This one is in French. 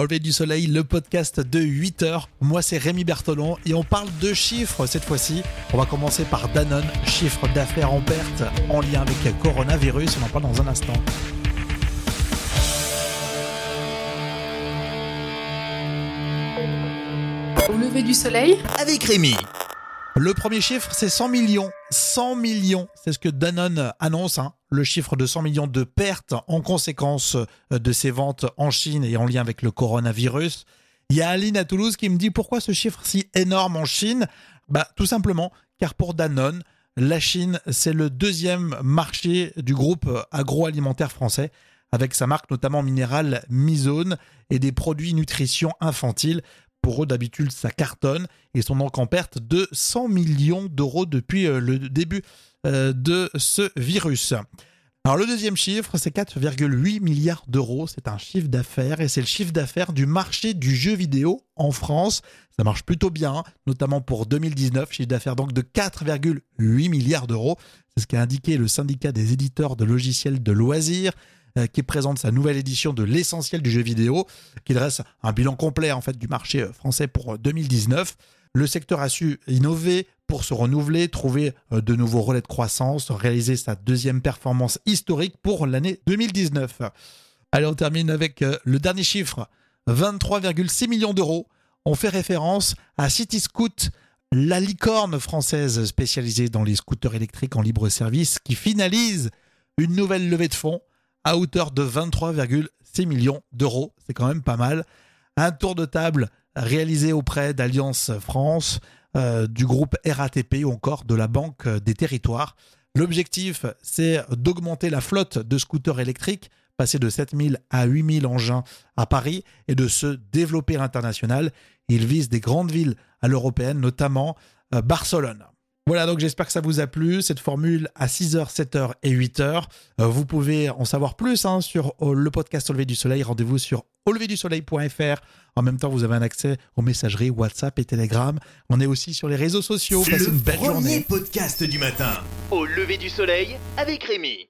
Au lever du soleil, le podcast de 8 heures. Moi, c'est Rémi Bertolon et on parle de chiffres cette fois-ci. On va commencer par Danone, chiffre d'affaires en perte en lien avec coronavirus. On en parle dans un instant. Au lever du soleil avec Rémi. Le premier chiffre, c'est 100 millions. 100 millions, c'est ce que Danone annonce. hein. Le chiffre de 100 millions de pertes en conséquence de ses ventes en Chine et en lien avec le coronavirus. Il y a Aline à Toulouse qui me dit pourquoi ce chiffre si énorme en Chine? Bah tout simplement car pour Danone, la Chine c'est le deuxième marché du groupe agroalimentaire français avec sa marque notamment minérale Mizone et des produits nutrition infantile. Pour eux, d'habitude, ça cartonne. Ils sont donc en perte de 100 millions d'euros depuis euh, le début euh, de ce virus. Alors le deuxième chiffre, c'est 4,8 milliards d'euros. C'est un chiffre d'affaires et c'est le chiffre d'affaires du marché du jeu vidéo en France. Ça marche plutôt bien, notamment pour 2019, chiffre d'affaires donc de 4,8 milliards d'euros. C'est ce qu'a indiqué le syndicat des éditeurs de logiciels de loisirs euh, qui présente sa nouvelle édition de l'essentiel du jeu vidéo, qui dresse un bilan complet en fait du marché euh, français pour 2019. Le secteur a su innover pour se renouveler, trouver euh, de nouveaux relais de croissance, réaliser sa deuxième performance historique pour l'année 2019. Allez, on termine avec le dernier chiffre, 23,6 millions d'euros. On fait référence à City Scoot, la licorne française spécialisée dans les scooters électriques en libre service, qui finalise une nouvelle levée de fonds à hauteur de 23,6 millions d'euros. C'est quand même pas mal. Un tour de table réalisé auprès d'Alliance France, euh, du groupe RATP ou encore de la Banque des Territoires. L'objectif, c'est d'augmenter la flotte de scooters électriques, passer de 7000 à 8000 engins à Paris et de se développer à l'international. Il vise des grandes villes à l'européenne, notamment euh, Barcelone. Voilà, donc j'espère que ça vous a plu, cette formule à 6h, 7h et 8h. Euh, vous pouvez en savoir plus hein, sur euh, le podcast Au lever du soleil. Rendez-vous sur auleverdusoleil.fr. En même temps, vous avez un accès aux messageries WhatsApp et Telegram. On est aussi sur les réseaux sociaux. C'est Passez le une belle premier journée. podcast du matin. Au lever du soleil avec Rémi.